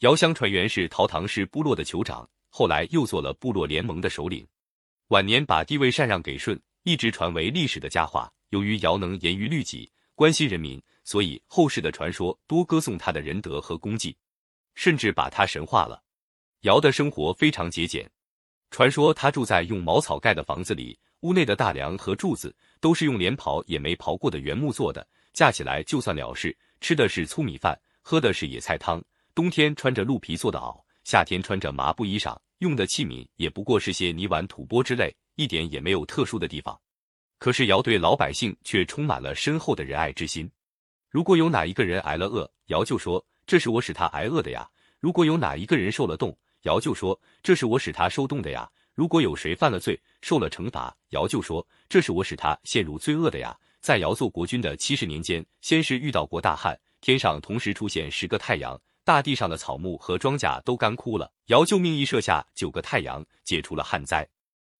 尧相传原是陶唐氏部落的酋长，后来又做了部落联盟的首领，晚年把地位禅让给舜，一直传为历史的佳话。由于尧能严于律己，关心人民，所以后世的传说多歌颂他的仁德和功绩，甚至把他神化了。尧的生活非常节俭，传说他住在用茅草盖的房子里，屋内的大梁和柱子都是用连刨也没刨过的原木做的，架起来就算了事。吃的是粗米饭，喝的是野菜汤，冬天穿着鹿皮做的袄，夏天穿着麻布衣裳，用的器皿也不过是些泥碗、土钵之类，一点也没有特殊的地方。可是尧对老百姓却充满了深厚的仁爱之心。如果有哪一个人挨了饿，尧就说：“这是我使他挨饿的呀。”如果有哪一个人受了冻，尧就说：“这是我使他受冻的呀。”如果有谁犯了罪，受了惩罚，尧就说：“这是我使他陷入罪恶的呀。”在尧做国君的七十年间，先是遇到过大旱，天上同时出现十个太阳，大地上的草木和庄稼都干枯了。尧就命一射下九个太阳，解除了旱灾。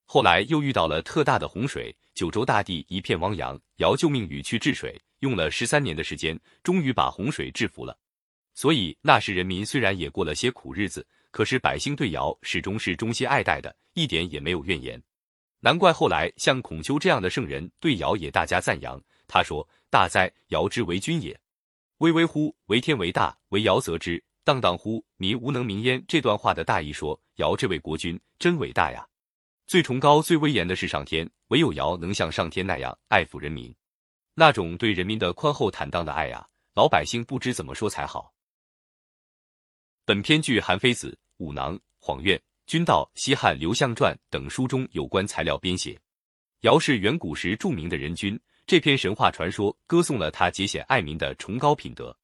后来又遇到了特大的洪水，九州大地一片汪洋。尧救命雨去治水，用了十三年的时间，终于把洪水制服了。所以那时人民虽然也过了些苦日子，可是百姓对尧始终是忠心爱戴的，一点也没有怨言。难怪后来像孔丘这样的圣人对尧也大加赞扬。他说：“大哉，尧之为君也！巍巍乎，为天为大，为尧则之；荡荡乎，民无能名焉。”这段话的大意说，尧这位国君真伟大呀。最崇高、最威严的是上天，唯有尧能像上天那样爱抚人民，那种对人民的宽厚坦荡的爱呀，老百姓不知怎么说才好。本篇据《韩非子·武囊》《晃苑》《君道》《西汉刘向传》等书中有关材料编写。尧是远古时著名的人君，这篇神话传说歌颂了他节俭爱民的崇高品德。